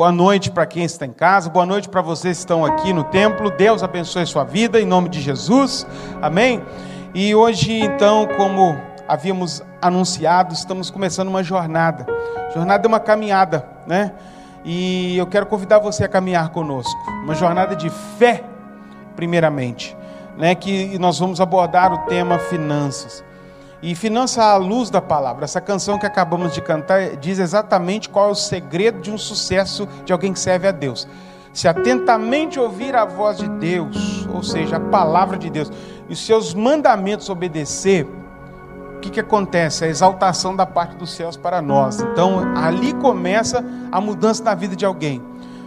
Boa noite para quem está em casa, boa noite para vocês que estão aqui no templo. Deus abençoe sua vida em nome de Jesus. Amém. E hoje, então, como havíamos anunciado, estamos começando uma jornada. Jornada é uma caminhada, né? E eu quero convidar você a caminhar conosco. Uma jornada de fé, primeiramente, né? Que nós vamos abordar o tema finanças. E finança à luz da palavra. Essa canção que acabamos de cantar diz exatamente qual é o segredo de um sucesso de alguém que serve a Deus. Se atentamente ouvir a voz de Deus, ou seja, a palavra de Deus, e os seus mandamentos obedecer, o que, que acontece? A exaltação da parte dos céus para nós. Então, ali começa a mudança na vida de alguém.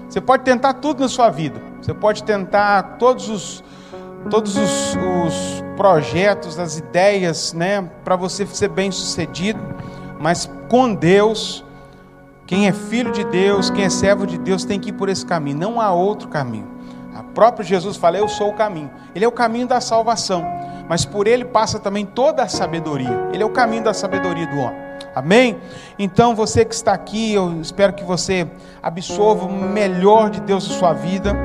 Você pode tentar tudo na sua vida. Você pode tentar todos os todos os, os projetos, as ideias, né, para você ser bem sucedido, mas com Deus, quem é filho de Deus, quem é servo de Deus, tem que ir por esse caminho, não há outro caminho. O próprio Jesus fala: Eu sou o caminho. Ele é o caminho da salvação, mas por ele passa também toda a sabedoria. Ele é o caminho da sabedoria do homem. Amém? Então você que está aqui, eu espero que você absorva o melhor de Deus na sua vida.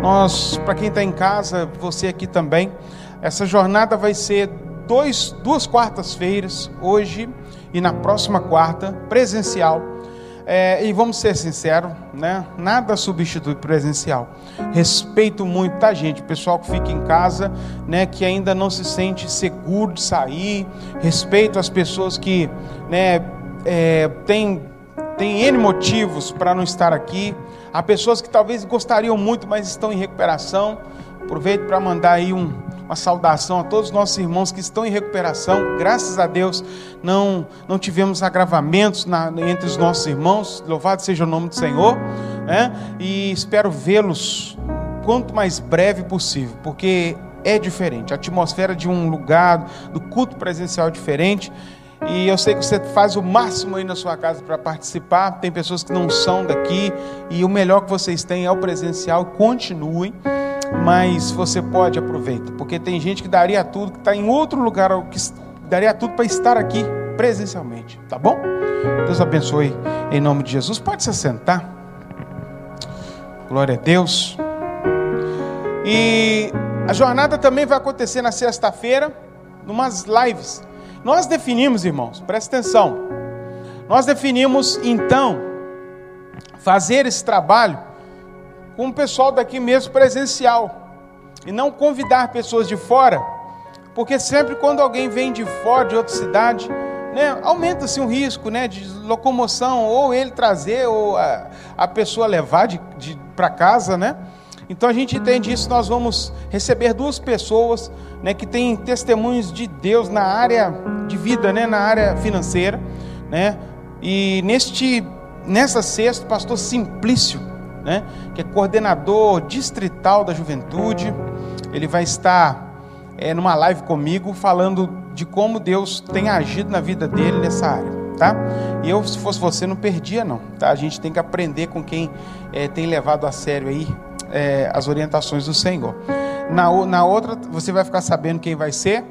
Nós, para quem está em casa, você aqui também, essa jornada vai ser dois, duas quartas-feiras, hoje e na próxima quarta, presencial. É, e vamos ser sinceros, né? Nada substitui presencial. Respeito muito, tá, gente? O pessoal que fica em casa, né? Que ainda não se sente seguro de sair. Respeito as pessoas que, né? É, tem, tem N motivos para não estar aqui. Há pessoas que talvez gostariam muito, mas estão em recuperação. Aproveito para mandar aí um, uma saudação a todos os nossos irmãos que estão em recuperação. Graças a Deus não, não tivemos agravamentos na, entre os nossos irmãos. Louvado seja o nome do Senhor. Né? E espero vê-los quanto mais breve possível, porque é diferente. A atmosfera de um lugar, do culto presencial é diferente. E eu sei que você faz o máximo aí na sua casa para participar. Tem pessoas que não são daqui. E o melhor que vocês têm é o presencial. Continuem. Mas você pode aproveitar. Porque tem gente que daria tudo, que está em outro lugar, que daria tudo para estar aqui presencialmente. Tá bom? Deus abençoe em nome de Jesus. Pode se sentar. Glória a Deus. E a jornada também vai acontecer na sexta-feira, numas lives. Nós definimos, irmãos, presta atenção. Nós definimos então fazer esse trabalho com o pessoal daqui mesmo presencial e não convidar pessoas de fora, porque sempre quando alguém vem de fora, de outra cidade, né, aumenta-se um risco né, de locomoção, ou ele trazer, ou a, a pessoa levar de, de para casa, né? Então a gente entende isso, nós vamos receber duas pessoas né, que têm testemunhos de Deus na área de vida, né, na área financeira. Né? E neste, nessa sexta, o pastor Simplício, né, que é coordenador distrital da juventude, ele vai estar é, numa live comigo falando de como Deus tem agido na vida dele nessa área. Tá? E eu, se fosse você, não perdia não. Tá? A gente tem que aprender com quem é, tem levado a sério aí é, as orientações do Senhor. Na, na outra, você vai ficar sabendo quem vai ser.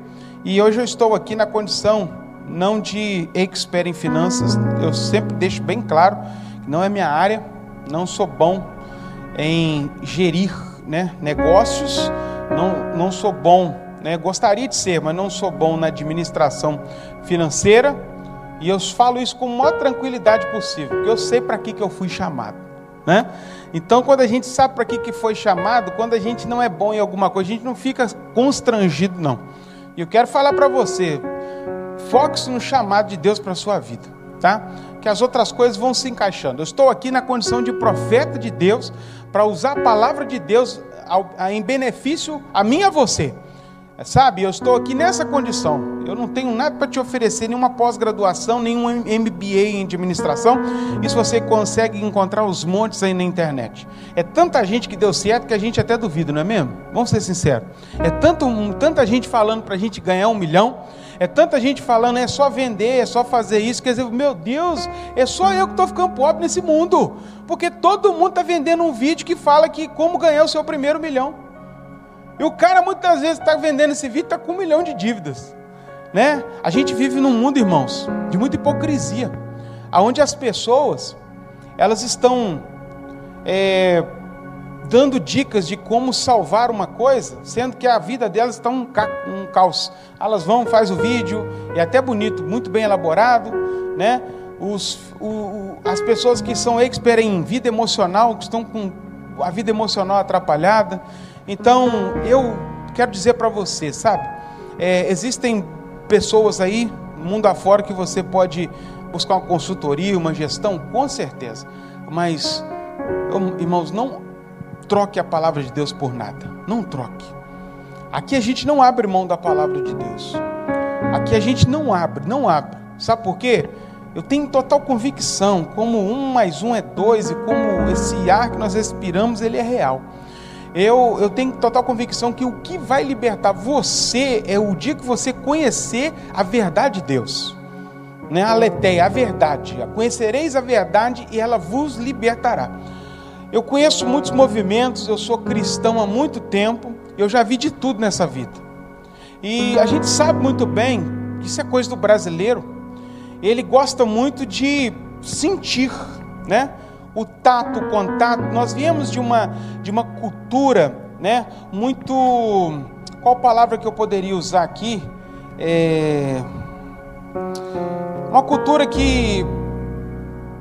E hoje eu estou aqui na condição não de expert em finanças. Eu sempre deixo bem claro que não é minha área. Não sou bom em gerir né, negócios. Não, não sou bom, né, gostaria de ser, mas não sou bom na administração financeira. E eu falo isso com a maior tranquilidade possível, porque eu sei para que, que eu fui chamado. Né? Então, quando a gente sabe para que, que foi chamado, quando a gente não é bom em alguma coisa, a gente não fica constrangido, não. E eu quero falar para você, foque-se no chamado de Deus para a sua vida, tá? Que as outras coisas vão se encaixando. Eu estou aqui na condição de profeta de Deus, para usar a palavra de Deus em benefício a mim e a você. Sabe, eu estou aqui nessa condição. Eu não tenho nada para te oferecer, nenhuma pós-graduação, nenhum MBA em administração. Isso você consegue encontrar os montes aí na internet. É tanta gente que deu certo que a gente até duvida, não é mesmo? Vamos ser sinceros. É tanto, tanta gente falando para a gente ganhar um milhão. É tanta gente falando, é só vender, é só fazer isso. Quer dizer, meu Deus, é só eu que estou ficando pobre nesse mundo. Porque todo mundo está vendendo um vídeo que fala que como ganhar o seu primeiro milhão. E o cara muitas vezes está vendendo esse vídeo, está com um milhão de dívidas. Né? A gente vive num mundo, irmãos, de muita hipocrisia, aonde as pessoas elas estão é, dando dicas de como salvar uma coisa, sendo que a vida delas está um, ca um caos. Elas vão, faz o vídeo, é até bonito, muito bem elaborado, né? Os, o, as pessoas que são expert em vida emocional, que estão com a vida emocional atrapalhada, então, eu quero dizer para você, sabe? É, existem pessoas aí, mundo afora, que você pode buscar uma consultoria, uma gestão, com certeza. Mas, irmãos, não troque a palavra de Deus por nada. Não troque. Aqui a gente não abre mão da palavra de Deus. Aqui a gente não abre, não abre. Sabe por quê? Eu tenho total convicção, como um mais um é dois, e como esse ar que nós respiramos, ele é real eu, eu tenho total convicção que o que vai libertar você é o dia que você conhecer a verdade de Deus. Né? A letéia, a verdade. Conhecereis a verdade e ela vos libertará. Eu conheço muitos movimentos, eu sou cristão há muito tempo, eu já vi de tudo nessa vida. E a gente sabe muito bem isso é coisa do brasileiro. Ele gosta muito de sentir, né? o tato, o contato. Nós viemos de uma, de uma cultura, né, muito. Qual palavra que eu poderia usar aqui? É, uma cultura que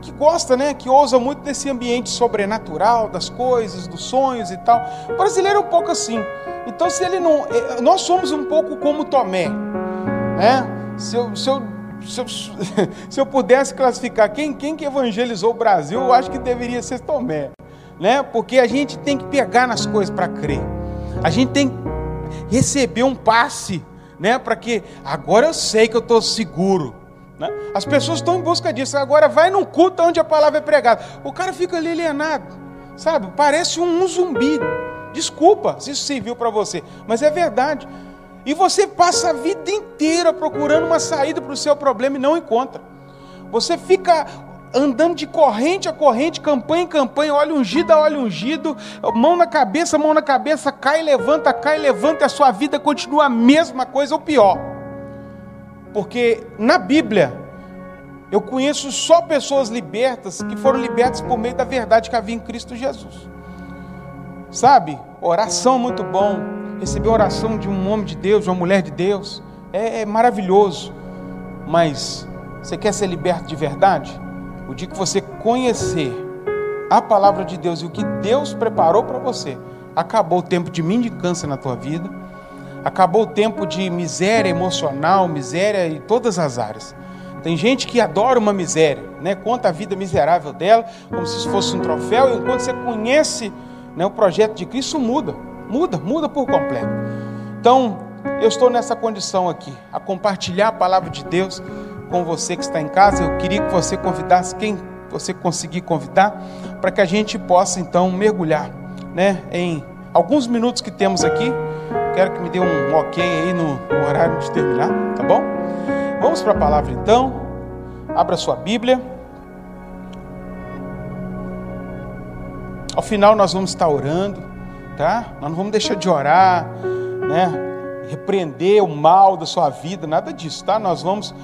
que gosta, né, que ousa muito desse ambiente sobrenatural, das coisas, dos sonhos e tal. O brasileiro é um pouco assim. Então, se ele não, é, nós somos um pouco como Tomé, né? Se eu, se eu se eu, se eu pudesse classificar quem, quem que evangelizou o Brasil, eu acho que deveria ser Tomé. Né? Porque a gente tem que pegar nas coisas para crer. A gente tem que receber um passe, né? Para que agora eu sei que eu estou seguro. Né? As pessoas estão em busca disso. Agora vai num culto onde a palavra é pregada. O cara fica ali alienado, sabe? Parece um, um zumbi. Desculpa se isso serviu para você, mas é verdade. E você passa a vida inteira procurando uma saída para o seu problema e não encontra. Você fica andando de corrente a corrente, campanha em campanha, olho ungido a olho ungido, mão na cabeça, mão na cabeça, cai, levanta, cai, levanta, a sua vida continua a mesma coisa ou pior. Porque na Bíblia, eu conheço só pessoas libertas que foram libertas por meio da verdade que havia em Cristo Jesus. Sabe? Oração muito bom, receber oração de um homem de Deus, de uma mulher de Deus, é, é maravilhoso. Mas você quer ser liberto de verdade? O dia que você conhecer a palavra de Deus e o que Deus preparou para você, acabou o tempo de mendicância na tua vida, acabou o tempo de miséria emocional, miséria em todas as áreas. Tem gente que adora uma miséria, né? conta a vida miserável dela, como se fosse um troféu, e enquanto você conhece né, o projeto de Cristo, muda. Muda, muda por completo. Então, eu estou nessa condição aqui, a compartilhar a palavra de Deus com você que está em casa. Eu queria que você convidasse quem você conseguir convidar, para que a gente possa então mergulhar, né, em alguns minutos que temos aqui. Quero que me dê um ok aí no, no horário de terminar, tá bom? Vamos para a palavra então. Abra sua Bíblia. Ao final nós vamos estar orando tá? Nós não vamos deixar de orar, né? Repreender o mal da sua vida, nada disso, tá? Nós vamos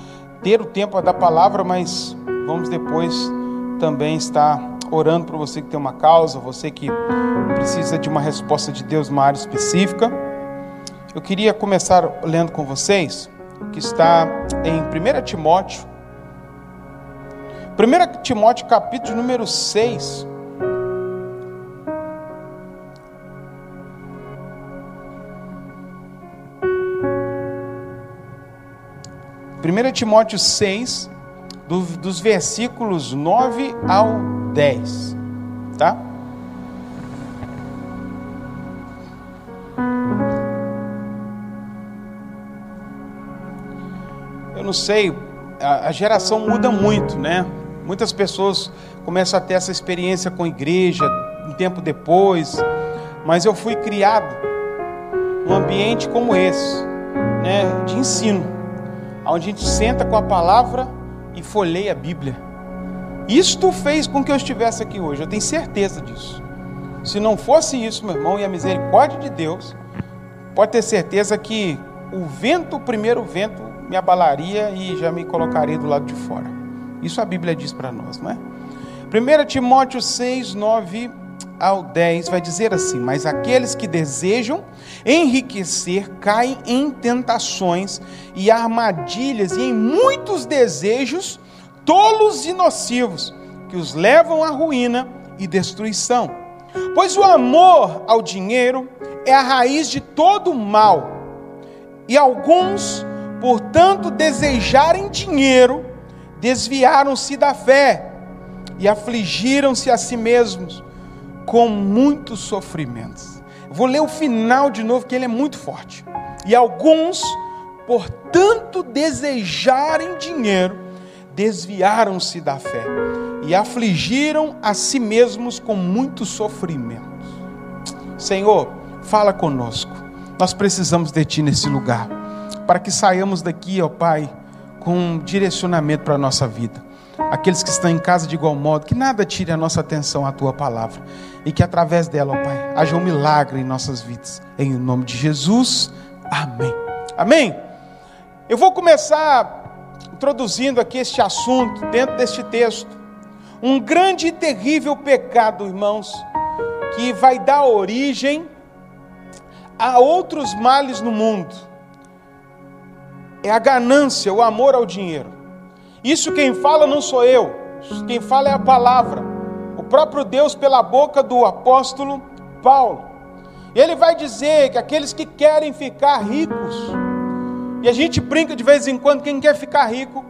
ter o tempo da palavra, mas vamos depois também estar orando por você que tem uma causa, você que precisa de uma resposta de Deus numa área específica. Eu queria começar lendo com vocês que está em 1 Timóteo. 1 Timóteo capítulo número 6, 1 Timóteo 6, do, dos versículos 9 ao 10. Tá? Eu não sei, a, a geração muda muito, né? Muitas pessoas começam a ter essa experiência com igreja um tempo depois, mas eu fui criado num ambiente como esse, né, de ensino, onde a gente senta com a palavra e folheia a Bíblia. Isto fez com que eu estivesse aqui hoje, eu tenho certeza disso. Se não fosse isso, meu irmão, e a misericórdia de Deus, pode ter certeza que o vento, o primeiro vento, me abalaria e já me colocaria do lado de fora. Isso a Bíblia diz para nós, não é? 1 Timóteo 6, 9 ao 10 vai dizer assim: Mas aqueles que desejam enriquecer caem em tentações e armadilhas e em muitos desejos tolos e nocivos que os levam à ruína e destruição. Pois o amor ao dinheiro é a raiz de todo mal. E alguns, por tanto desejarem dinheiro, desviaram-se da fé e afligiram-se a si mesmos com muitos sofrimentos. Vou ler o final de novo, que ele é muito forte. E alguns, por tanto desejarem dinheiro, desviaram-se da fé e afligiram a si mesmos com muitos sofrimentos. Senhor, fala conosco. Nós precisamos de Ti nesse lugar, para que saiamos daqui, ó Pai, com um direcionamento para a nossa vida. Aqueles que estão em casa de igual modo, que nada tire a nossa atenção à Tua palavra e que através dela, ó Pai, haja um milagre em nossas vidas. Em nome de Jesus, amém. Amém? Eu vou começar introduzindo aqui este assunto dentro deste texto. Um grande e terrível pecado, irmãos, que vai dar origem a outros males no mundo. É a ganância, o amor ao dinheiro. Isso quem fala não sou eu, quem fala é a palavra. O próprio Deus pela boca do apóstolo Paulo. Ele vai dizer que aqueles que querem ficar ricos, e a gente brinca de vez em quando, quem quer ficar rico,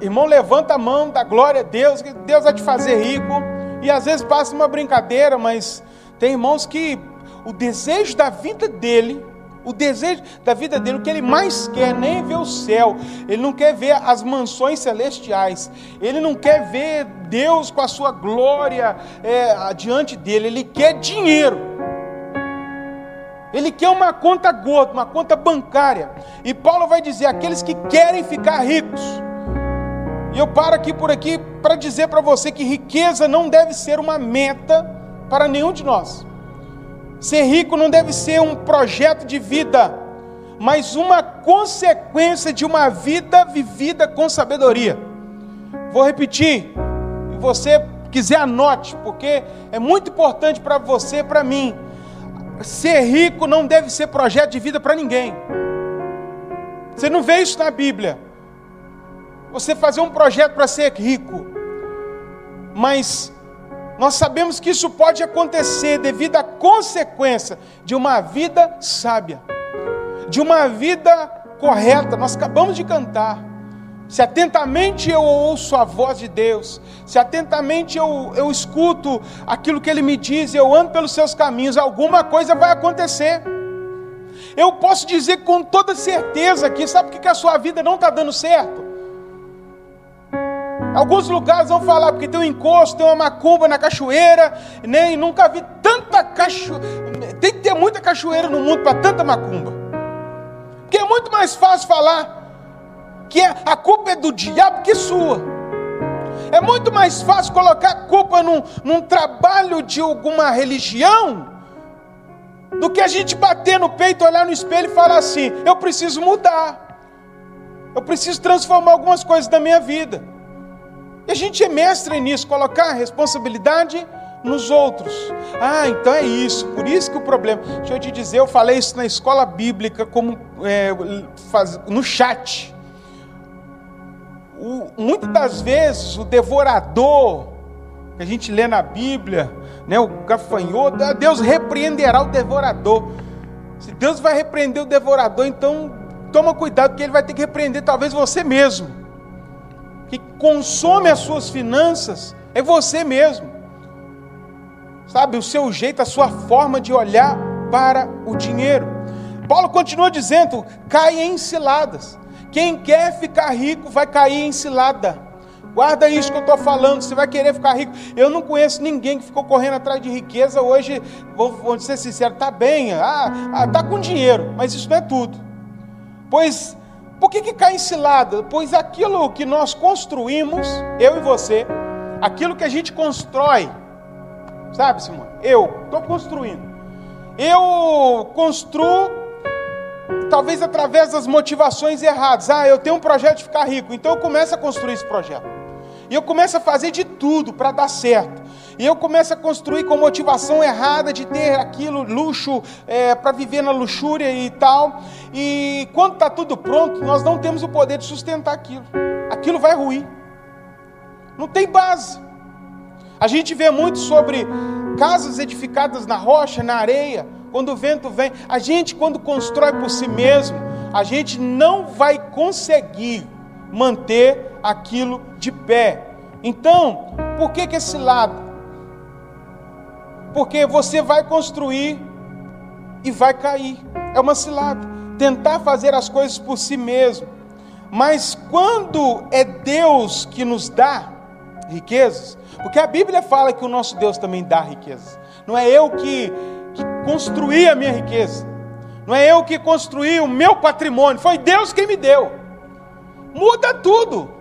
irmão, levanta a mão, dá glória a Deus, que Deus vai te fazer rico. E às vezes passa uma brincadeira, mas tem irmãos que o desejo da vida dele, o desejo da vida dele, o que ele mais quer nem ver o céu, ele não quer ver as mansões celestiais, ele não quer ver Deus com a sua glória é, diante dele, ele quer dinheiro. Ele quer uma conta gorda, uma conta bancária. E Paulo vai dizer: aqueles que querem ficar ricos. E eu paro aqui por aqui para dizer para você que riqueza não deve ser uma meta para nenhum de nós. Ser rico não deve ser um projeto de vida, mas uma consequência de uma vida vivida com sabedoria. Vou repetir, e você quiser anote, porque é muito importante para você e para mim ser rico não deve ser projeto de vida para ninguém. Você não vê isso na Bíblia. Você fazer um projeto para ser rico. Mas nós sabemos que isso pode acontecer devido à consequência de uma vida sábia, de uma vida correta. Nós acabamos de cantar. Se atentamente eu ouço a voz de Deus, se atentamente eu, eu escuto aquilo que Ele me diz, eu ando pelos seus caminhos, alguma coisa vai acontecer. Eu posso dizer com toda certeza que, sabe por que a sua vida não está dando certo? Alguns lugares vão falar, porque tem um encosto, tem uma macumba na cachoeira, nem nunca vi tanta cachoeira. Tem que ter muita cachoeira no mundo para tanta macumba. Porque é muito mais fácil falar que a culpa é do diabo que sua. É muito mais fácil colocar a culpa num, num trabalho de alguma religião do que a gente bater no peito, olhar no espelho e falar assim: eu preciso mudar, eu preciso transformar algumas coisas da minha vida. E a gente é mestre nisso, colocar a responsabilidade nos outros. Ah, então é isso, por isso que o problema. Deixa eu te dizer, eu falei isso na escola bíblica, como é, faz, no chat o, muitas das vezes o devorador, que a gente lê na Bíblia, né, o gafanhoto, ah, Deus repreenderá o devorador. Se Deus vai repreender o devorador, então toma cuidado, que ele vai ter que repreender talvez você mesmo. Que consome as suas finanças é você mesmo. Sabe, o seu jeito, a sua forma de olhar para o dinheiro. Paulo continua dizendo: cai em ciladas Quem quer ficar rico vai cair em cilada. Guarda isso que eu estou falando. Você vai querer ficar rico. Eu não conheço ninguém que ficou correndo atrás de riqueza hoje. Vou, vou ser sincero, está bem, ah, ah, tá com dinheiro, mas isso não é tudo. Pois por que, que cai em cilada? Pois aquilo que nós construímos, eu e você, aquilo que a gente constrói, sabe, Simone? Eu estou construindo. Eu construo, talvez através das motivações erradas. Ah, eu tenho um projeto de ficar rico, então eu começo a construir esse projeto. E eu começo a fazer de tudo para dar certo. E eu começo a construir com motivação errada de ter aquilo, luxo, é, para viver na luxúria e tal. E quando está tudo pronto, nós não temos o poder de sustentar aquilo. Aquilo vai ruir. Não tem base. A gente vê muito sobre casas edificadas na rocha, na areia, quando o vento vem. A gente, quando constrói por si mesmo, a gente não vai conseguir manter aquilo de pé. Então, por que, que esse lado? Porque você vai construir e vai cair. É uma cilada. Tentar fazer as coisas por si mesmo. Mas quando é Deus que nos dá riquezas, porque a Bíblia fala que o nosso Deus também dá riquezas. Não é eu que, que construí a minha riqueza. Não é eu que construí o meu patrimônio. Foi Deus quem me deu. Muda tudo.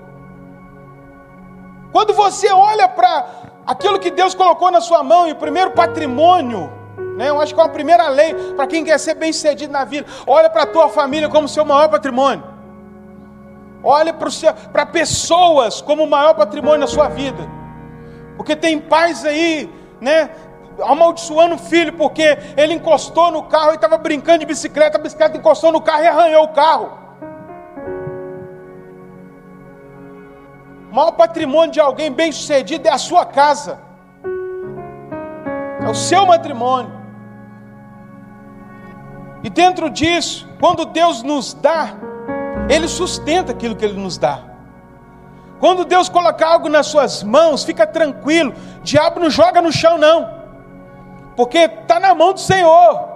Quando você olha para aquilo que Deus colocou na sua mão, e o primeiro patrimônio, né, eu acho que é uma primeira lei para quem quer ser bem sucedido na vida, olha para a tua família como seu maior patrimônio. Olha para pessoas como o maior patrimônio na sua vida. Porque tem pais aí, né, amaldiçoando o filho porque ele encostou no carro e estava brincando de bicicleta, a bicicleta encostou no carro e arranhou o carro. O maior patrimônio de alguém bem sucedido é a sua casa, é o seu matrimônio. E dentro disso, quando Deus nos dá, Ele sustenta aquilo que Ele nos dá. Quando Deus coloca algo nas suas mãos, fica tranquilo, o diabo não joga no chão, não, porque está na mão do Senhor.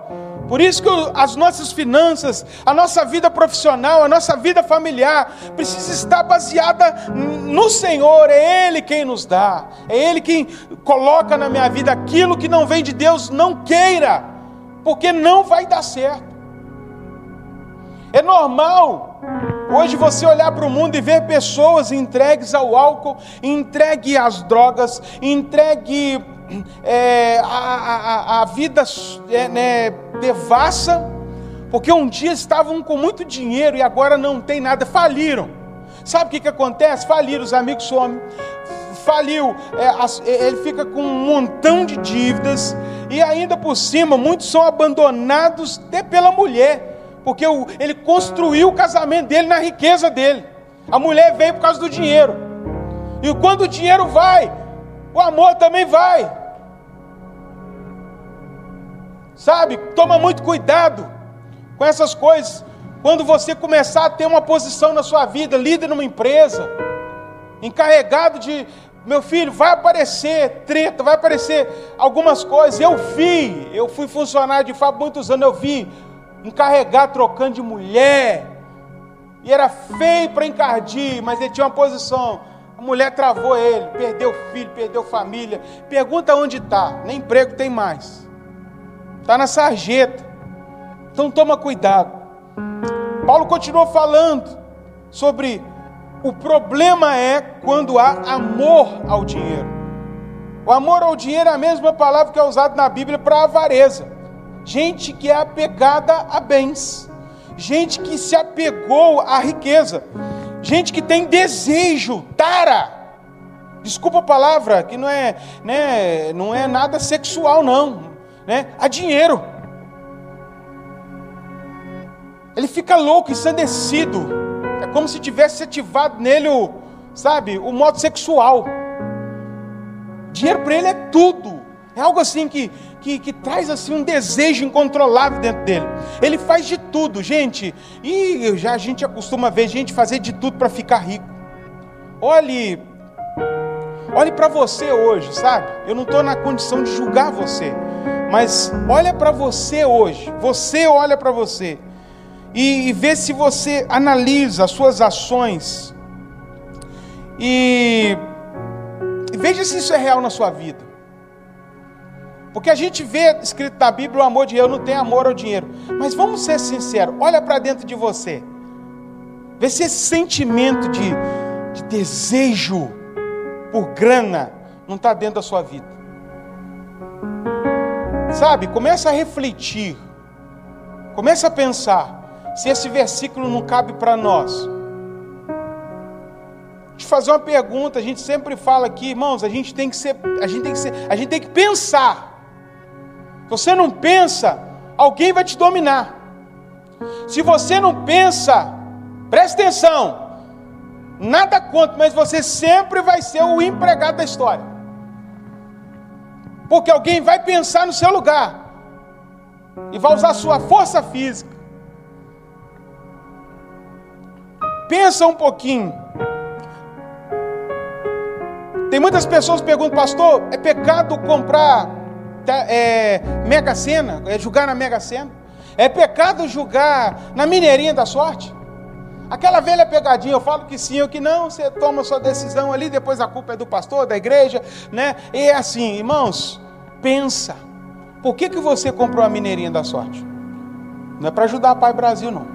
Por isso que as nossas finanças, a nossa vida profissional, a nossa vida familiar precisa estar baseada no Senhor. É Ele quem nos dá. É Ele quem coloca na minha vida aquilo que não vem de Deus, não queira, porque não vai dar certo. É normal hoje você olhar para o mundo e ver pessoas entregues ao álcool, entregue às drogas, entregue é, a, a, a, vida é, né, devassa, porque um dia estavam com muito dinheiro e agora não tem nada, faliram. Sabe o que, que acontece? Faliram, os amigos somem, faliu, é, é, ele fica com um montão de dívidas e ainda por cima, muitos são abandonados até pela mulher, porque o, ele construiu o casamento dele na riqueza dele. A mulher veio por causa do dinheiro. E quando o dinheiro vai, o amor também vai. Sabe? Toma muito cuidado com essas coisas. Quando você começar a ter uma posição na sua vida, líder numa empresa, encarregado de, meu filho, vai aparecer treta, vai aparecer algumas coisas. Eu vi, eu fui funcionário de fábrica muitos anos, eu vi encarregado trocando de mulher. E era feio para encardir, mas ele tinha uma posição. A mulher travou ele, perdeu filho, perdeu família. Pergunta onde está, nem emprego tem mais está na sarjeta. Então toma cuidado. Paulo continuou falando sobre o problema é quando há amor ao dinheiro. O amor ao dinheiro é a mesma palavra que é usada na Bíblia para avareza. Gente que é apegada a bens, gente que se apegou à riqueza, gente que tem desejo, tara. Desculpa a palavra, que não é, né, não é nada sexual não né, a dinheiro. Ele fica louco, ensandecido. É como se tivesse ativado nele o, sabe, o modo sexual. Dinheiro para ele é tudo. É algo assim que, que, que, traz assim um desejo incontrolável dentro dele. Ele faz de tudo, gente. E já a gente acostuma ver gente fazer de tudo para ficar rico. Olhe, olhe para você hoje, sabe? Eu não estou na condição de julgar você. Mas olha para você hoje, você olha para você e, e ver se você analisa as suas ações e, e veja se isso é real na sua vida. Porque a gente vê escrito na Bíblia o amor de Deus não tem amor ao dinheiro. Mas vamos ser sinceros, olha para dentro de você. Vê se esse sentimento de, de desejo por grana não está dentro da sua vida. Sabe, começa a refletir. Começa a pensar se esse versículo não cabe para nós. Eu fazer uma pergunta, a gente sempre fala aqui, irmãos, a gente tem que ser, a gente tem que ser, a gente tem que pensar. Se você não pensa, alguém vai te dominar. Se você não pensa, presta atenção. Nada contra, mas você sempre vai ser o empregado da história. Porque alguém vai pensar no seu lugar e vai usar sua força física. Pensa um pouquinho. Tem muitas pessoas que perguntam, pastor, é pecado comprar é, Mega Sena, é julgar na Mega Sena. É pecado julgar na mineirinha da sorte. Aquela velha pegadinha, eu falo que sim ou que não, você toma sua decisão ali, depois a culpa é do pastor, da igreja, né? E é assim, irmãos, pensa. Por que, que você comprou a mineirinha da sorte? Não é para ajudar a Pai Brasil, não.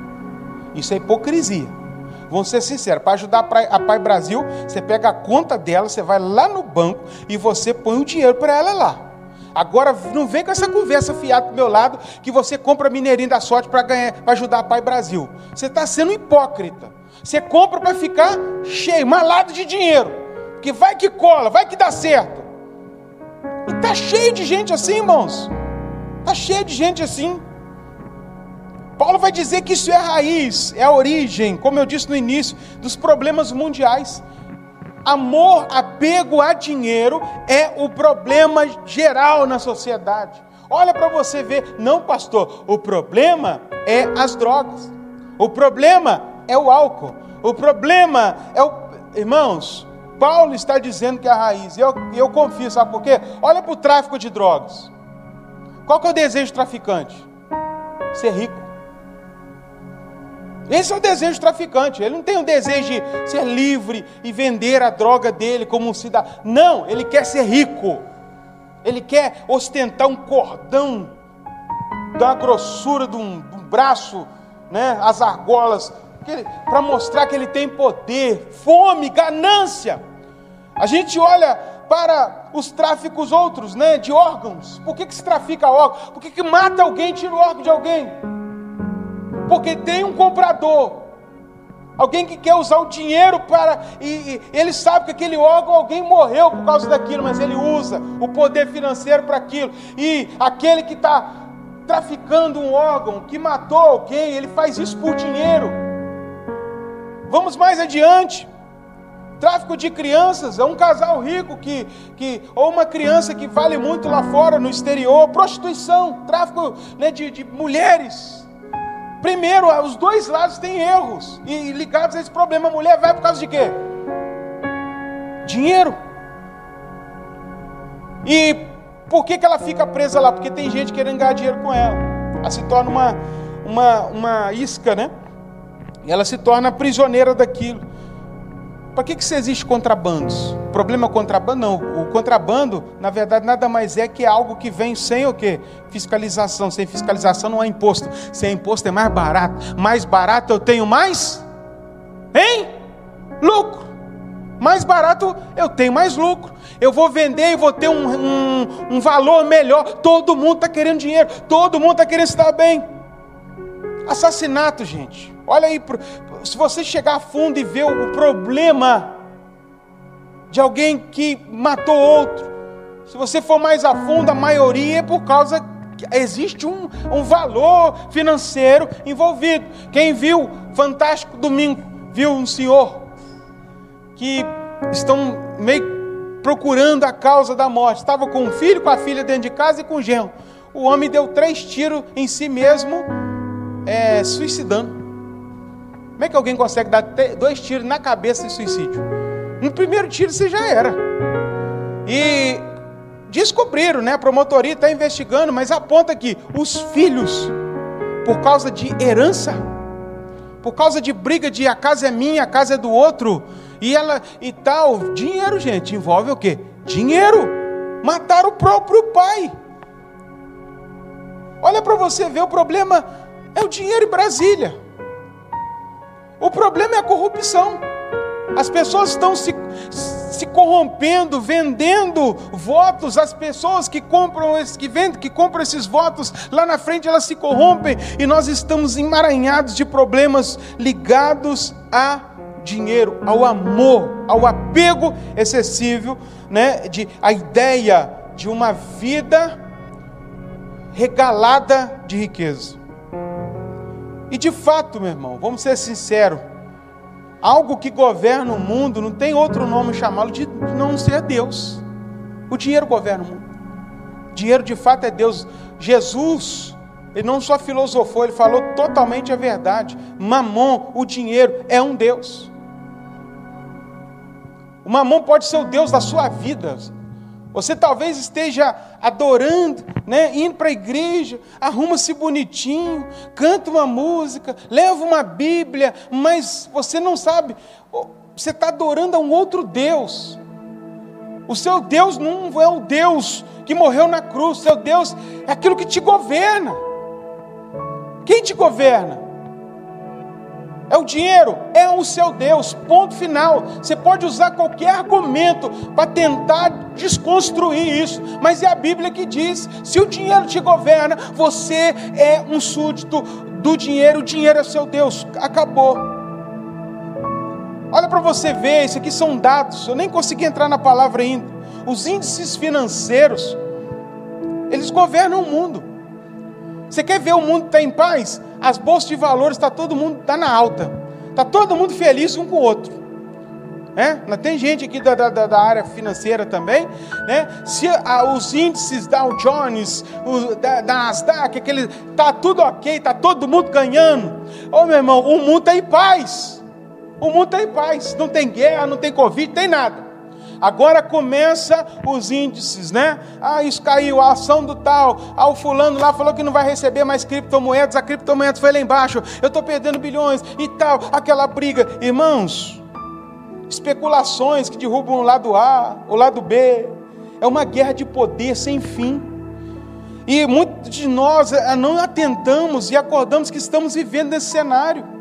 Isso é hipocrisia. Vamos ser sinceros, para ajudar a Pai Brasil, você pega a conta dela, você vai lá no banco e você põe o dinheiro para ela lá. Agora não vem com essa conversa fiada do meu lado que você compra mineirinho da sorte para ganhar, para ajudar a Pai Brasil. Você está sendo hipócrita. Você compra para ficar cheio, malado de dinheiro. Porque vai que cola, vai que dá certo. E tá cheio de gente assim, irmãos. Tá cheio de gente assim. Paulo vai dizer que isso é a raiz, é a origem, como eu disse no início, dos problemas mundiais. Amor, apego a dinheiro é o problema geral na sociedade. Olha para você ver, não, pastor, o problema é as drogas. O problema é o álcool. O problema é o. Irmãos, Paulo está dizendo que é a raiz. Eu, eu confio, sabe por quê? Olha para o tráfico de drogas. Qual que é o desejo do traficante? Ser rico. Esse é o desejo do traficante. Ele não tem o desejo de ser livre e vender a droga dele como um cidadão. Não, ele quer ser rico. Ele quer ostentar um cordão da grossura de um, de um braço, né, as argolas, para mostrar que ele tem poder, fome, ganância. A gente olha para os tráficos outros, né, de órgãos. Por que, que se trafica órgãos? Por que, que mata alguém tira o órgão de alguém? Porque tem um comprador. Alguém que quer usar o dinheiro para. E, e, ele sabe que aquele órgão alguém morreu por causa daquilo, mas ele usa o poder financeiro para aquilo. E aquele que está traficando um órgão, que matou alguém, ele faz isso por dinheiro. Vamos mais adiante. Tráfico de crianças, é um casal rico que, que ou uma criança que vale muito lá fora, no exterior, prostituição, tráfico né, de, de mulheres Primeiro, os dois lados têm erros. E ligados a esse problema, a mulher vai por causa de quê? Dinheiro. E por que, que ela fica presa lá? Porque tem gente querendo ganhar dinheiro com ela. Ela se torna uma, uma, uma isca, né? E ela se torna prisioneira daquilo. Para que, que existe contrabandos? O problema é o contrabando? Não. O contrabando, na verdade, nada mais é que algo que vem sem o quê? Fiscalização. Sem fiscalização não há imposto. Sem imposto é mais barato. Mais barato eu tenho mais? Hein? Lucro. Mais barato eu tenho mais lucro. Eu vou vender e vou ter um, um, um valor melhor. Todo mundo está querendo dinheiro. Todo mundo está querendo estar bem. Assassinato, gente. Olha aí, se você chegar a fundo e ver o problema de alguém que matou outro, se você for mais a fundo, a maioria é por causa que existe um, um valor financeiro envolvido. Quem viu Fantástico Domingo, viu um senhor que estão meio procurando a causa da morte. Estava com o filho, com a filha dentro de casa e com o genro. O homem deu três tiros em si mesmo, é, suicidando. Como é que alguém consegue dar dois tiros na cabeça de suicídio? No primeiro tiro você já era. E descobriram, né? A promotoria está investigando, mas aponta que os filhos, por causa de herança, por causa de briga de a casa é minha, a casa é do outro, e ela e tal. Dinheiro, gente, envolve o quê? Dinheiro. Matar o próprio pai. Olha para você ver, o problema é o dinheiro em Brasília. O problema é a corrupção. As pessoas estão se, se corrompendo, vendendo votos. As pessoas que compram, que vendem, que compram esses votos, lá na frente elas se corrompem e nós estamos emaranhados de problemas ligados a dinheiro, ao amor, ao apego excessivo, né, de a ideia de uma vida regalada de riqueza. E de fato, meu irmão, vamos ser sinceros, algo que governa o mundo não tem outro nome chamá-lo de não ser Deus. O dinheiro governa o mundo. O dinheiro de fato é Deus. Jesus, ele não só filosofou, ele falou totalmente a verdade. Mamon, o dinheiro, é um Deus. O mamon pode ser o Deus da sua vida. Você talvez esteja adorando, né? indo para a igreja, arruma-se bonitinho, canta uma música, leva uma Bíblia, mas você não sabe, você está adorando a um outro Deus. O seu Deus não é o Deus que morreu na cruz, o seu Deus é aquilo que te governa. Quem te governa? É o dinheiro, é o seu Deus, ponto final. Você pode usar qualquer argumento para tentar desconstruir isso, mas é a Bíblia que diz: se o dinheiro te governa, você é um súdito do dinheiro, o dinheiro é seu Deus. Acabou. Olha para você ver, isso aqui são dados, eu nem consegui entrar na palavra ainda. Os índices financeiros, eles governam o mundo. Você quer ver o mundo estar tá em paz? as bolsas de valores, está todo mundo tá na alta. Está todo mundo feliz um com o outro. É? Tem gente aqui da, da, da área financeira também. Né? Se ah, os índices Dow Jones, o, da, da Nasdaq, aquele, tá tudo ok, está todo mundo ganhando. Ô meu irmão, o mundo está em paz. O mundo está em paz. Não tem guerra, não tem Covid, tem nada. Agora começa os índices, né? Ah, isso caiu, a ação do tal. Ah, o fulano lá falou que não vai receber mais criptomoedas, a criptomoeda foi lá embaixo. Eu estou perdendo bilhões e tal, aquela briga. Irmãos, especulações que derrubam o lado A, o lado B. É uma guerra de poder sem fim. E muitos de nós eh, não atentamos e acordamos que estamos vivendo nesse cenário.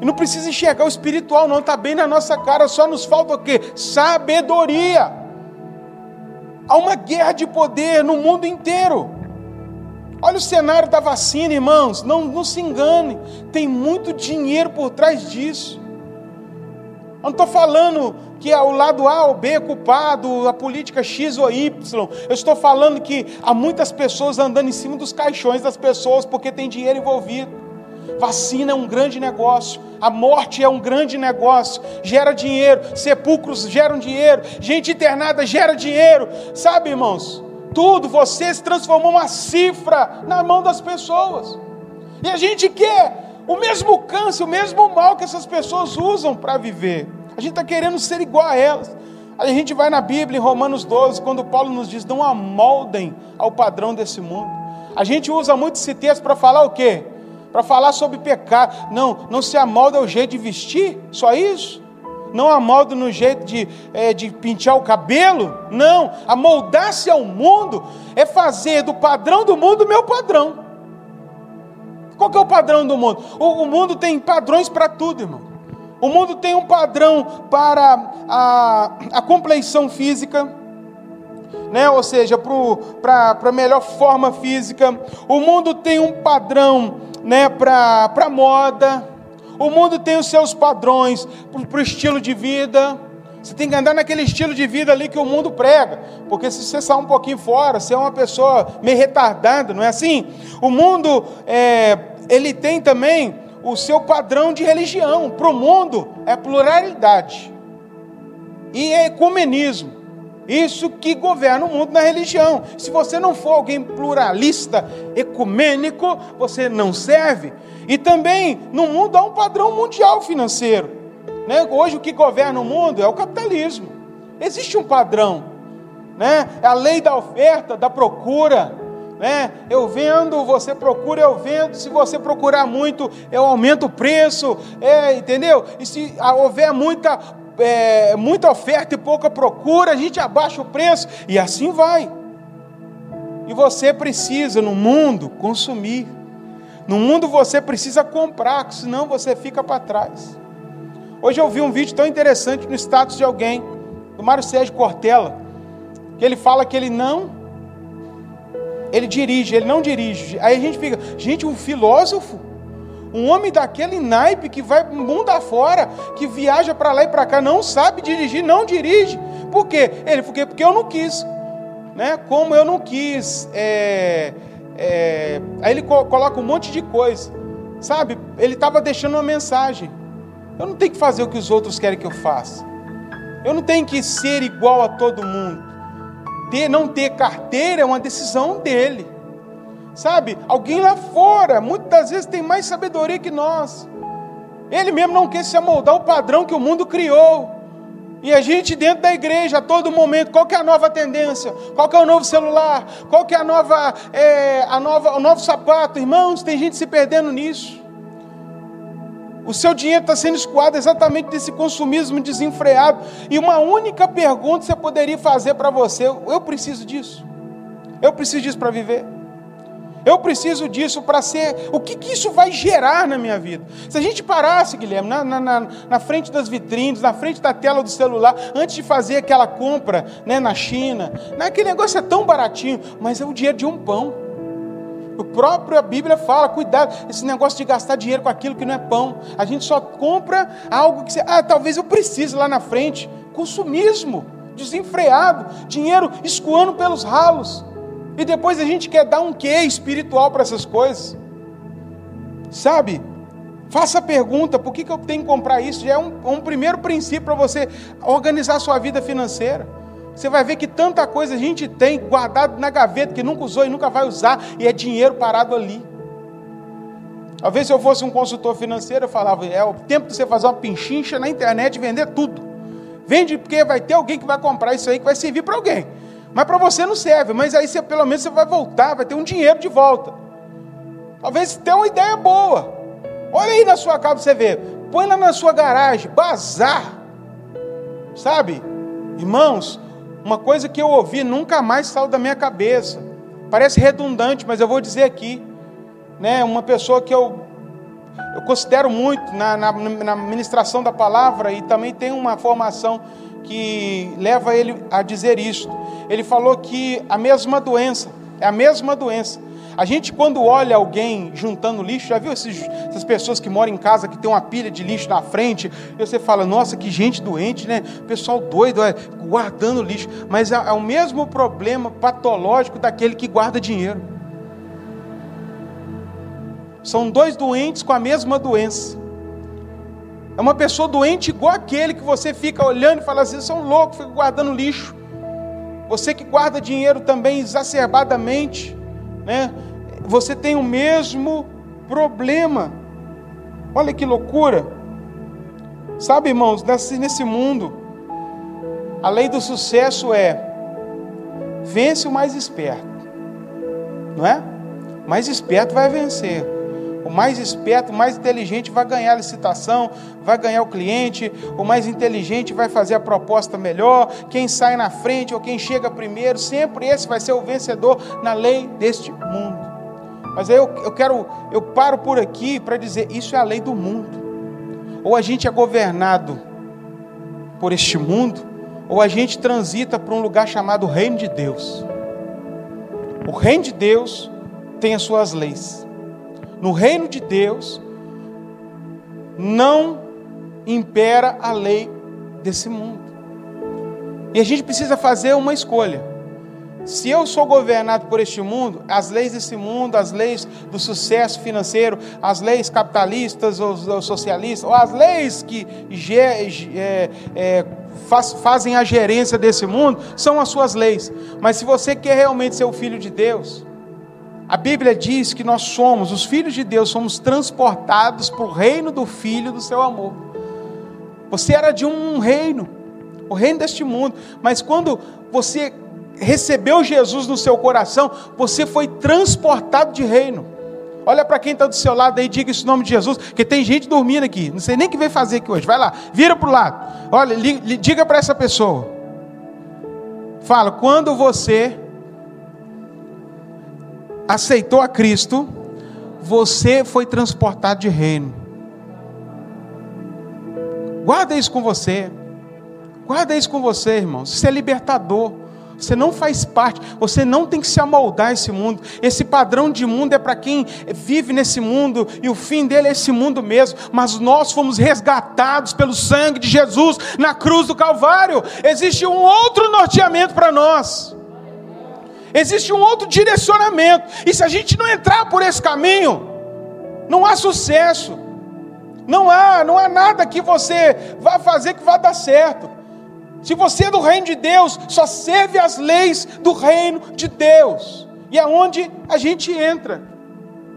E não precisa enxergar o espiritual, não, está bem na nossa cara, só nos falta o quê? Sabedoria. Há uma guerra de poder no mundo inteiro. Olha o cenário da vacina, irmãos, não, não se engane, tem muito dinheiro por trás disso. Eu não estou falando que é o lado A ou B é culpado, a política X ou Y. Eu estou falando que há muitas pessoas andando em cima dos caixões das pessoas porque tem dinheiro envolvido. Vacina é um grande negócio, a morte é um grande negócio, gera dinheiro, sepulcros geram dinheiro, gente internada gera dinheiro, sabe, irmãos? Tudo você se transformou uma cifra na mão das pessoas, e a gente quer o mesmo câncer, o mesmo mal que essas pessoas usam para viver, a gente está querendo ser igual a elas. A gente vai na Bíblia, em Romanos 12, quando Paulo nos diz: não amoldem ao padrão desse mundo. A gente usa muito esse texto para falar o quê? Para falar sobre pecado. Não, não se amolda ao jeito de vestir, só isso. Não amolda no jeito de, é, de pintar o cabelo. Não, amoldar-se ao mundo é fazer do padrão do mundo o meu padrão. Qual que é o padrão do mundo? O, o mundo tem padrões para tudo, irmão. O mundo tem um padrão para a, a compleição física, né? ou seja, para a melhor forma física. O mundo tem um padrão né, para moda. O mundo tem os seus padrões para o estilo de vida. Você tem que andar naquele estilo de vida ali que o mundo prega. Porque se você sair um pouquinho fora, você é uma pessoa meio retardada, não é assim? O mundo, é, ele tem também o seu padrão de religião. Para o mundo é pluralidade. E é ecumenismo. Isso que governa o mundo na religião. Se você não for alguém pluralista, ecumênico, você não serve. E também no mundo há um padrão mundial financeiro. Né? Hoje o que governa o mundo é o capitalismo. Existe um padrão, né? É a lei da oferta, da procura. né? Eu vendo, você procura, eu vendo. Se você procurar muito, eu aumento o preço, é, entendeu? E se houver muita, é, muita oferta e pouca procura, a gente abaixa o preço e assim vai. E você precisa, no mundo, consumir. No mundo você precisa comprar, senão você fica para trás. Hoje eu vi um vídeo tão interessante no status de alguém, do Mário Sérgio Cortella, que ele fala que ele não ele dirige, ele não dirige. Aí a gente fica, gente, um filósofo, um homem daquele naipe que vai mundo afora, que viaja para lá e para cá, não sabe dirigir, não dirige. Por quê? Ele, porque, porque eu não quis. Né? Como eu não quis. É, é... Aí ele coloca um monte de coisa. Sabe? Ele estava deixando uma mensagem. Eu não tenho que fazer o que os outros querem que eu faça. Eu não tenho que ser igual a todo mundo ter, não ter carteira é uma decisão dele. Sabe? Alguém lá fora, muitas vezes tem mais sabedoria que nós. Ele mesmo não quer se amoldar ao padrão que o mundo criou. E a gente dentro da igreja, a todo momento, qual é a nova tendência? Qual é o novo celular? Qual é a nova, é, a nova, o novo sapato? Irmãos, tem gente se perdendo nisso. O seu dinheiro está sendo escoado exatamente desse consumismo desenfreado. E uma única pergunta você poderia fazer para você: eu preciso disso. Eu preciso disso para viver. Eu preciso disso para ser. O que, que, isso vai gerar na minha vida? Se a gente parasse, Guilherme, na, na, na, na, frente das vitrines, na frente da tela do celular, antes de fazer aquela compra né, na China, né, aquele negócio é tão baratinho, mas é o dinheiro de um pão. O próprio a Bíblia fala, cuidado, esse negócio de gastar dinheiro com aquilo que não é pão. A gente só compra algo que você, ah, talvez eu precise lá na frente. Consumismo, desenfreado, dinheiro escoando pelos ralos. E depois a gente quer dar um quê espiritual para essas coisas. Sabe? Faça a pergunta, por que, que eu tenho que comprar isso? Já é um, um primeiro princípio para você organizar a sua vida financeira. Você vai ver que tanta coisa a gente tem guardado na gaveta que nunca usou e nunca vai usar, e é dinheiro parado ali. Talvez se eu fosse um consultor financeiro, eu falava, é o tempo de você fazer uma pinchincha na internet e vender tudo. Vende porque vai ter alguém que vai comprar isso aí que vai servir para alguém. Mas para você não serve, mas aí você, pelo menos você vai voltar, vai ter um dinheiro de volta. Talvez tenha uma ideia boa. Olha aí na sua casa você vê. Põe lá na sua garagem, bazar. Sabe? Irmãos, uma coisa que eu ouvi nunca mais saiu da minha cabeça. Parece redundante, mas eu vou dizer aqui. Né, uma pessoa que eu, eu considero muito na, na, na ministração da palavra e também tem uma formação que leva ele a dizer isso. Ele falou que a mesma doença, é a mesma doença, a gente, quando olha alguém juntando lixo, já viu esses, essas pessoas que moram em casa que tem uma pilha de lixo na frente, e você fala, nossa, que gente doente, né? Pessoal doido, é, guardando lixo. Mas é, é o mesmo problema patológico daquele que guarda dinheiro. São dois doentes com a mesma doença. É uma pessoa doente igual aquele que você fica olhando e fala assim, são loucos, fica guardando lixo. Você que guarda dinheiro também exacerbadamente, né? você tem o mesmo problema. Olha que loucura. Sabe, irmãos, nesse, nesse mundo, a lei do sucesso é vence o mais esperto. Não é? O mais esperto vai vencer. O mais esperto, o mais inteligente vai ganhar a licitação, vai ganhar o cliente, o mais inteligente vai fazer a proposta melhor, quem sai na frente ou quem chega primeiro, sempre esse vai ser o vencedor na lei deste mundo. Mas aí eu, eu quero, eu paro por aqui para dizer: isso é a lei do mundo. Ou a gente é governado por este mundo, ou a gente transita para um lugar chamado Reino de Deus. O Reino de Deus tem as suas leis. No Reino de Deus, não impera a lei desse mundo. E a gente precisa fazer uma escolha. Se eu sou governado por este mundo, as leis desse mundo, as leis do sucesso financeiro, as leis capitalistas ou, socialistas, ou as leis que é, é, faz, fazem a gerência desse mundo, são as suas leis. Mas se você quer realmente ser o filho de Deus, a Bíblia diz que nós somos, os filhos de Deus, somos transportados para o reino do Filho do seu amor. Você era de um reino, o reino deste mundo, mas quando você recebeu Jesus no seu coração, você foi transportado de reino. Olha para quem está do seu lado aí, diga esse nome de Jesus, que tem gente dormindo aqui. Não sei nem o que veio fazer aqui hoje. Vai lá, vira para o lado. Olha, li, li, diga para essa pessoa. Fala, quando você aceitou a Cristo, você foi transportado de reino. Guarda isso com você. Guarda isso com você, irmãos. Isso é libertador. Você não faz parte, você não tem que se amoldar esse mundo. Esse padrão de mundo é para quem vive nesse mundo e o fim dele é esse mundo mesmo. Mas nós fomos resgatados pelo sangue de Jesus na cruz do Calvário. Existe um outro norteamento para nós. Existe um outro direcionamento. E se a gente não entrar por esse caminho, não há sucesso. Não há, não há nada que você vá fazer que vá dar certo. Se você é do reino de Deus, só serve as leis do reino de Deus. E aonde é a gente entra.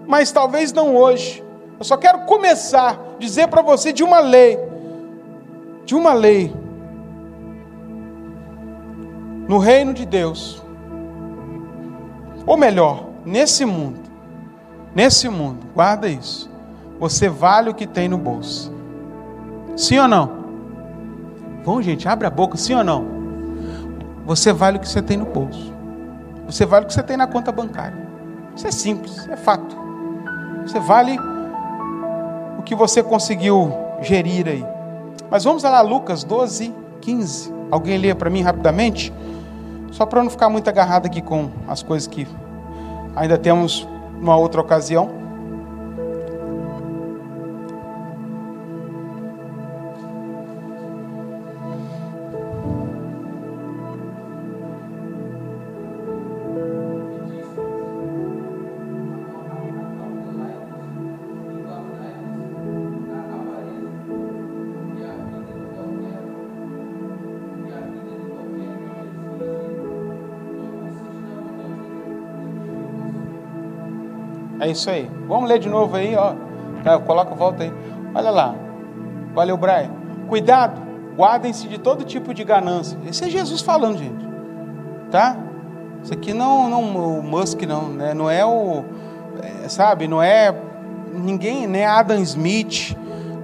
Mas talvez não hoje. Eu só quero começar a dizer para você de uma lei. De uma lei. No reino de Deus. Ou melhor, nesse mundo. Nesse mundo, guarda isso. Você vale o que tem no bolso. Sim ou não? Vão, gente, abre a boca, sim ou não? Você vale o que você tem no bolso. Você vale o que você tem na conta bancária. Isso é simples, é fato. Você vale o que você conseguiu gerir aí. Mas vamos lá, Lucas 12, 15. Alguém lê para mim rapidamente? Só para não ficar muito agarrado aqui com as coisas que ainda temos numa outra ocasião. Isso aí. Vamos ler de novo aí, ó. Coloca, volta aí. Olha lá. Valeu, Brian. Cuidado, guardem-se de todo tipo de ganância. Esse é Jesus falando, gente. Tá? Isso aqui não, não o Musk não, né? Não é o, é, sabe? Não é ninguém, né? Adam Smith.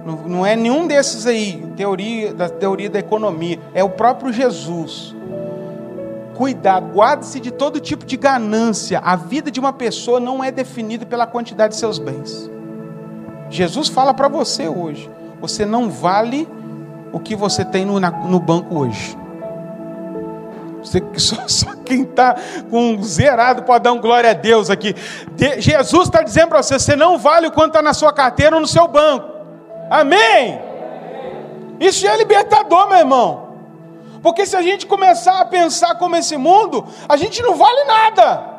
Não, não é nenhum desses aí, teoria da teoria da economia. É o próprio Jesus cuidado, guarde-se de todo tipo de ganância. A vida de uma pessoa não é definida pela quantidade de seus bens. Jesus fala para você hoje: você não vale o que você tem no, na, no banco hoje. Você, só, só quem está com zerado pode dar um glória a Deus aqui. De, Jesus está dizendo para você: você não vale o quanto está na sua carteira ou no seu banco. Amém? Isso é libertador, meu irmão. Porque se a gente começar a pensar como esse mundo, a gente não vale nada.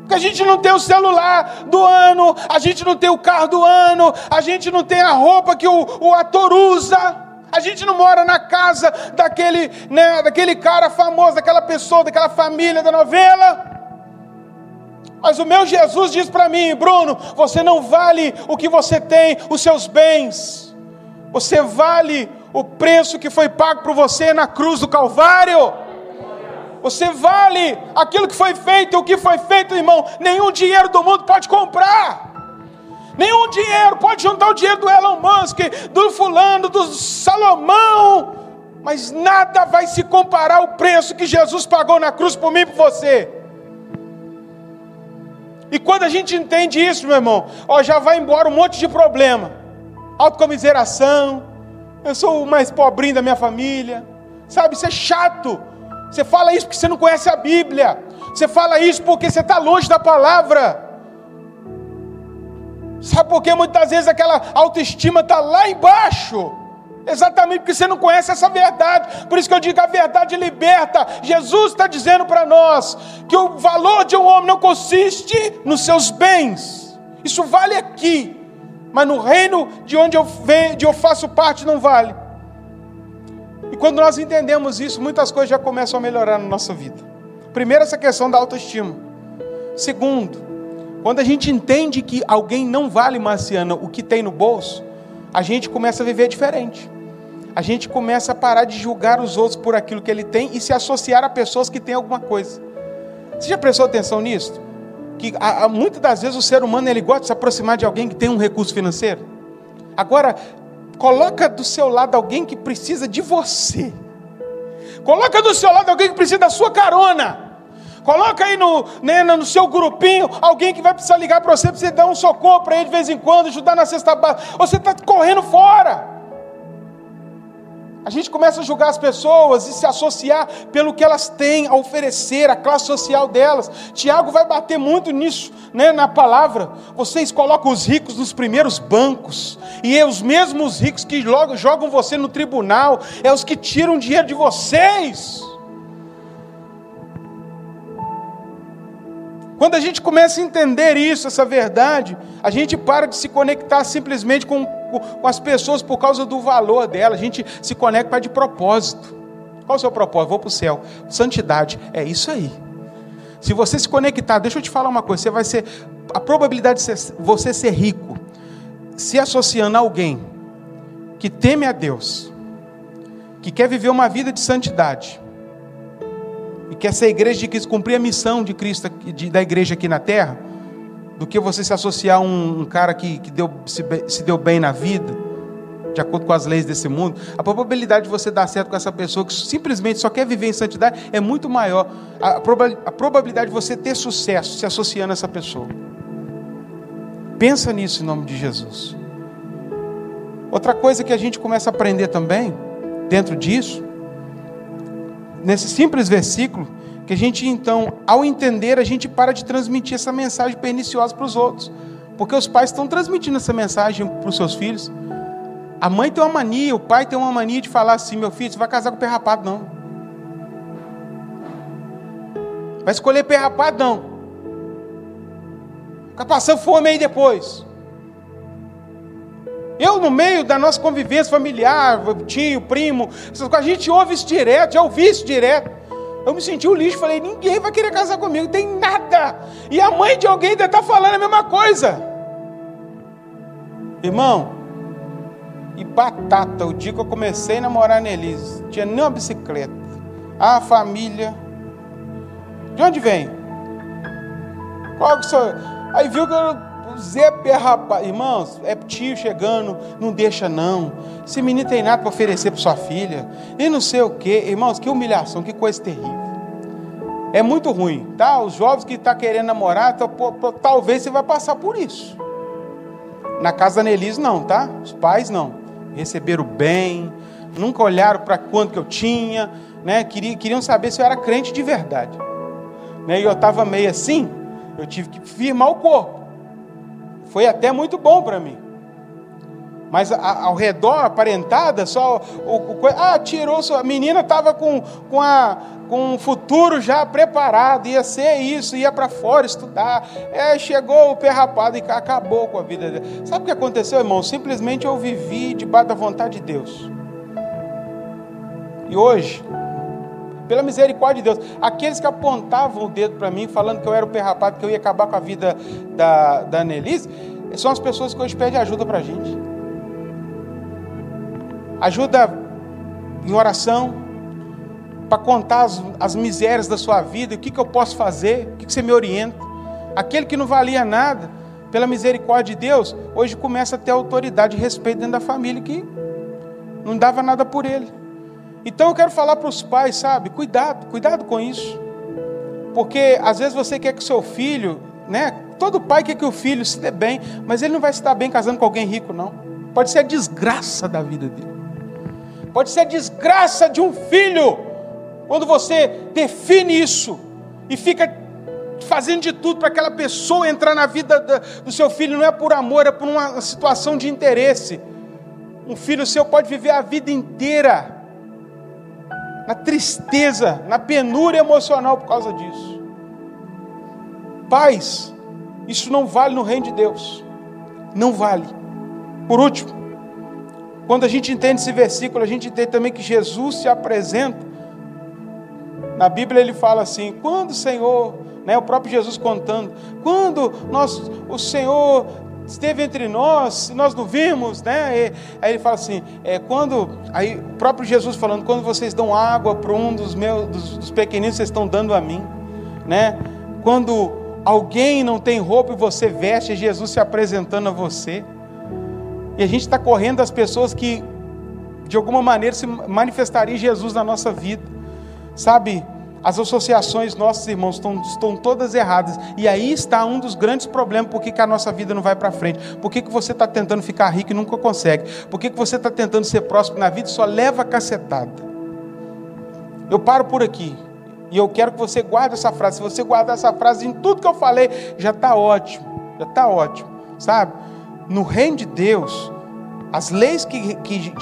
Porque a gente não tem o celular do ano, a gente não tem o carro do ano, a gente não tem a roupa que o, o ator usa. A gente não mora na casa daquele, né, daquele cara famoso, daquela pessoa, daquela família da novela. Mas o meu Jesus diz para mim, Bruno, você não vale o que você tem, os seus bens. Você vale o preço que foi pago por você na cruz do Calvário. Você vale aquilo que foi feito, o que foi feito, irmão, nenhum dinheiro do mundo pode comprar. Nenhum dinheiro pode juntar o dinheiro do Elon Musk, do fulano, do Salomão, mas nada vai se comparar ao preço que Jesus pagou na cruz por mim e por você. E quando a gente entende isso, meu irmão, ó, já vai embora um monte de problema. Autocomiseração, eu sou o mais pobrinho da minha família. Sabe, isso é chato. Você fala isso porque você não conhece a Bíblia. Você fala isso porque você está longe da palavra. Sabe por que muitas vezes aquela autoestima está lá embaixo? Exatamente porque você não conhece essa verdade. Por isso que eu digo a verdade liberta. Jesus está dizendo para nós que o valor de um homem não consiste nos seus bens. Isso vale aqui mas no reino de onde eu, venho, de eu faço parte não vale. E quando nós entendemos isso, muitas coisas já começam a melhorar na nossa vida. Primeiro, essa questão da autoestima. Segundo, quando a gente entende que alguém não vale, Marciana, o que tem no bolso, a gente começa a viver diferente. a gente começa a parar de julgar os outros por aquilo que ele tem e se associar a pessoas que têm alguma coisa. Você já prestou atenção nisso? Que a, a, muitas das vezes o ser humano ele gosta de se aproximar de alguém que tem um recurso financeiro. Agora, coloca do seu lado alguém que precisa de você. Coloca do seu lado alguém que precisa da sua carona. Coloca aí no, né, no seu grupinho alguém que vai precisar ligar para você, para você dar um socorro para ele de vez em quando, ajudar na cesta básica. Você está correndo fora. A gente começa a julgar as pessoas e se associar pelo que elas têm a oferecer, a classe social delas. Tiago vai bater muito nisso, né, na palavra. Vocês colocam os ricos nos primeiros bancos, e é os mesmos ricos que logo jogam você no tribunal, é os que tiram dinheiro de vocês. Quando a gente começa a entender isso, essa verdade, a gente para de se conectar simplesmente com, com as pessoas por causa do valor dela, a gente se conecta de propósito. Qual o seu propósito? Vou para o céu. Santidade. É isso aí. Se você se conectar, deixa eu te falar uma coisa, você vai ser. A probabilidade de você ser rico, se associando a alguém que teme a Deus, que quer viver uma vida de santidade, e que essa igreja de Cristo cumprir a missão de Cristo de, da igreja aqui na terra, do que você se associar a um, um cara que, que deu, se, se, deu bem na vida, de acordo com as leis desse mundo, a probabilidade de você dar certo com essa pessoa que simplesmente só quer viver em santidade é muito maior. A, proba, a probabilidade de você ter sucesso se associando a essa pessoa. Pensa nisso em nome de Jesus. Outra coisa que a gente começa a aprender também, dentro disso, nesse simples versículo, que a gente então, ao entender, a gente para de transmitir essa mensagem perniciosa para os outros. Porque os pais estão transmitindo essa mensagem para os seus filhos. A mãe tem uma mania, o pai tem uma mania de falar assim: meu filho, você vai casar com pé rapado, não. Vai escolher pé rapado, não. Fica passando fome aí depois. Eu, no meio da nossa convivência familiar, tio, primo, a gente ouve isso direto, já ouvi isso direto. Eu me senti um lixo, falei, ninguém vai querer casar comigo, tem nada. E a mãe de alguém ainda está falando a mesma coisa. Irmão, e batata, o dia que eu comecei a namorar na Elise, tinha nem uma bicicleta. A família. De onde vem? Qual que sou? Aí viu que eu Zé rapaz, irmãos, é tio chegando, não deixa não. Esse menino tem nada para oferecer para sua filha. E não sei o que, irmãos, que humilhação, que coisa terrível. É muito ruim, tá? Os jovens que estão tá querendo namorar, tá, talvez você vai passar por isso. Na casa da Nelise, não, tá? Os pais não. Receberam bem, nunca olharam para quanto que eu tinha, né? Queriam, queriam saber se eu era crente de verdade. Né? E eu estava meio assim, eu tive que firmar o corpo. Foi até muito bom para mim. Mas ao redor, aparentada, só o, o ah, tirou a menina estava com, com, a, com um futuro já preparado, ia ser isso, ia para fora estudar. É, chegou o pé rapado e acabou com a vida dele. Sabe o que aconteceu, irmão? Simplesmente eu vivi debaixo da vontade de Deus. E hoje, pela misericórdia de Deus, aqueles que apontavam o dedo para mim, falando que eu era o perrapado, que eu ia acabar com a vida da, da Annelise, são as pessoas que hoje pedem ajuda para a gente. Ajuda em oração, para contar as, as, misérias da sua vida, o que, que eu posso fazer, o que, que você me orienta. Aquele que não valia nada, pela misericórdia de Deus, hoje começa a ter autoridade e respeito dentro da família que não dava nada por ele. Então eu quero falar para os pais, sabe? Cuidado, cuidado com isso. Porque às vezes você quer que seu filho, né? Todo pai quer que o filho se dê bem, mas ele não vai se dar bem casando com alguém rico, não. Pode ser a desgraça da vida dele. Pode ser a desgraça de um filho. Quando você define isso e fica fazendo de tudo para aquela pessoa entrar na vida do seu filho, não é por amor, é por uma situação de interesse. Um filho seu pode viver a vida inteira na tristeza, na penúria emocional por causa disso. Pais, isso não vale no reino de Deus. Não vale. Por último, quando a gente entende esse versículo, a gente entende também que Jesus se apresenta. Na Bíblia ele fala assim: quando o Senhor, né, o próprio Jesus contando, quando nós, o Senhor esteve entre nós, nós não vimos, né? E, aí ele fala assim, é, quando, aí o próprio Jesus falando, quando vocês dão água para um dos meus, dos, dos pequeninos, vocês estão dando a mim, né? Quando alguém não tem roupa e você veste, é Jesus se apresentando a você. E a gente está correndo das pessoas que, de alguma maneira, se manifestaria Jesus na nossa vida, sabe? As associações, nossos irmãos, estão, estão todas erradas. E aí está um dos grandes problemas, por que a nossa vida não vai para frente. Por que, que você está tentando ficar rico e nunca consegue? Por que, que você está tentando ser próximo na vida e só leva cacetada? Eu paro por aqui. E eu quero que você guarde essa frase. Se você guardar essa frase em tudo que eu falei, já está ótimo. Já está ótimo. Sabe? No reino de Deus, as leis que, que,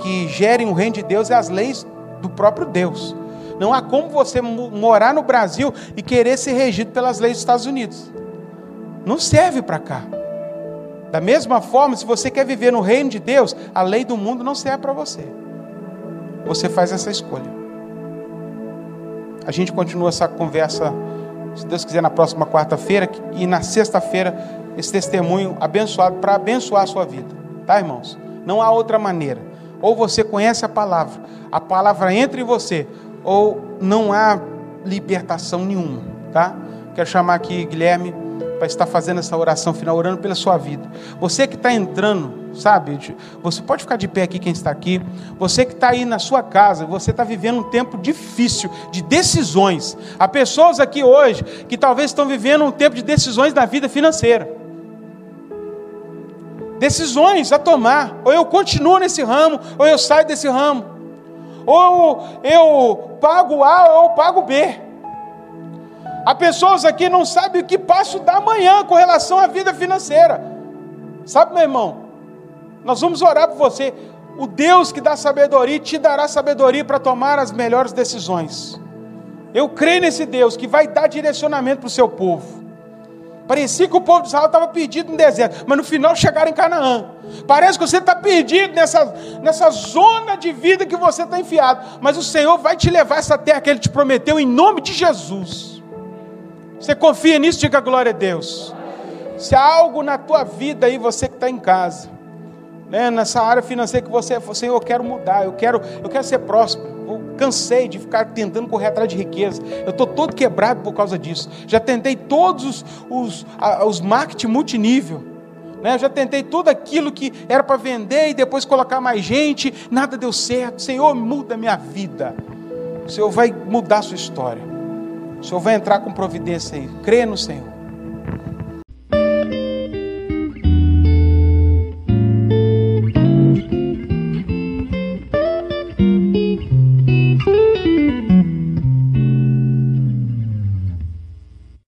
que gerem o reino de Deus é as leis do próprio Deus. Não há como você morar no Brasil e querer ser regido pelas leis dos Estados Unidos. Não serve para cá. Da mesma forma, se você quer viver no reino de Deus, a lei do mundo não serve para você. Você faz essa escolha. A gente continua essa conversa, se Deus quiser, na próxima quarta-feira e na sexta-feira, esse testemunho abençoado para abençoar a sua vida. Tá, irmãos? Não há outra maneira. Ou você conhece a palavra, a palavra entra em você, ou não há libertação nenhuma, tá? Quero chamar aqui Guilherme para estar fazendo essa oração final, orando pela sua vida. Você que está entrando, sabe? Você pode ficar de pé aqui, quem está aqui. Você que está aí na sua casa, você está vivendo um tempo difícil de decisões. Há pessoas aqui hoje que talvez estão vivendo um tempo de decisões na vida financeira. Decisões a tomar. Ou eu continuo nesse ramo, ou eu saio desse ramo ou eu pago A ou eu pago B. Há pessoas aqui não sabem o que passo da manhã com relação à vida financeira. Sabe, meu irmão? Nós vamos orar por você. O Deus que dá sabedoria te dará sabedoria para tomar as melhores decisões. Eu creio nesse Deus que vai dar direcionamento para o seu povo. Parecia que o povo de Israel estava perdido no deserto, mas no final chegaram em Canaã. Parece que você está perdido nessa, nessa zona de vida que você está enfiado, mas o Senhor vai te levar essa terra que Ele te prometeu em nome de Jesus. Você confia nisso? Diga glória a Deus. Se há algo na tua vida aí, você que está em casa, né, nessa área financeira que você, Senhor, eu quero mudar, eu quero, eu quero ser próspero. Cansei de ficar tentando correr atrás de riqueza. Eu estou todo quebrado por causa disso. Já tentei todos os, os, os marketing multinível. Né? Já tentei tudo aquilo que era para vender e depois colocar mais gente. Nada deu certo. Senhor, muda minha vida. O Senhor vai mudar a sua história. O Senhor vai entrar com providência aí. Crê no Senhor.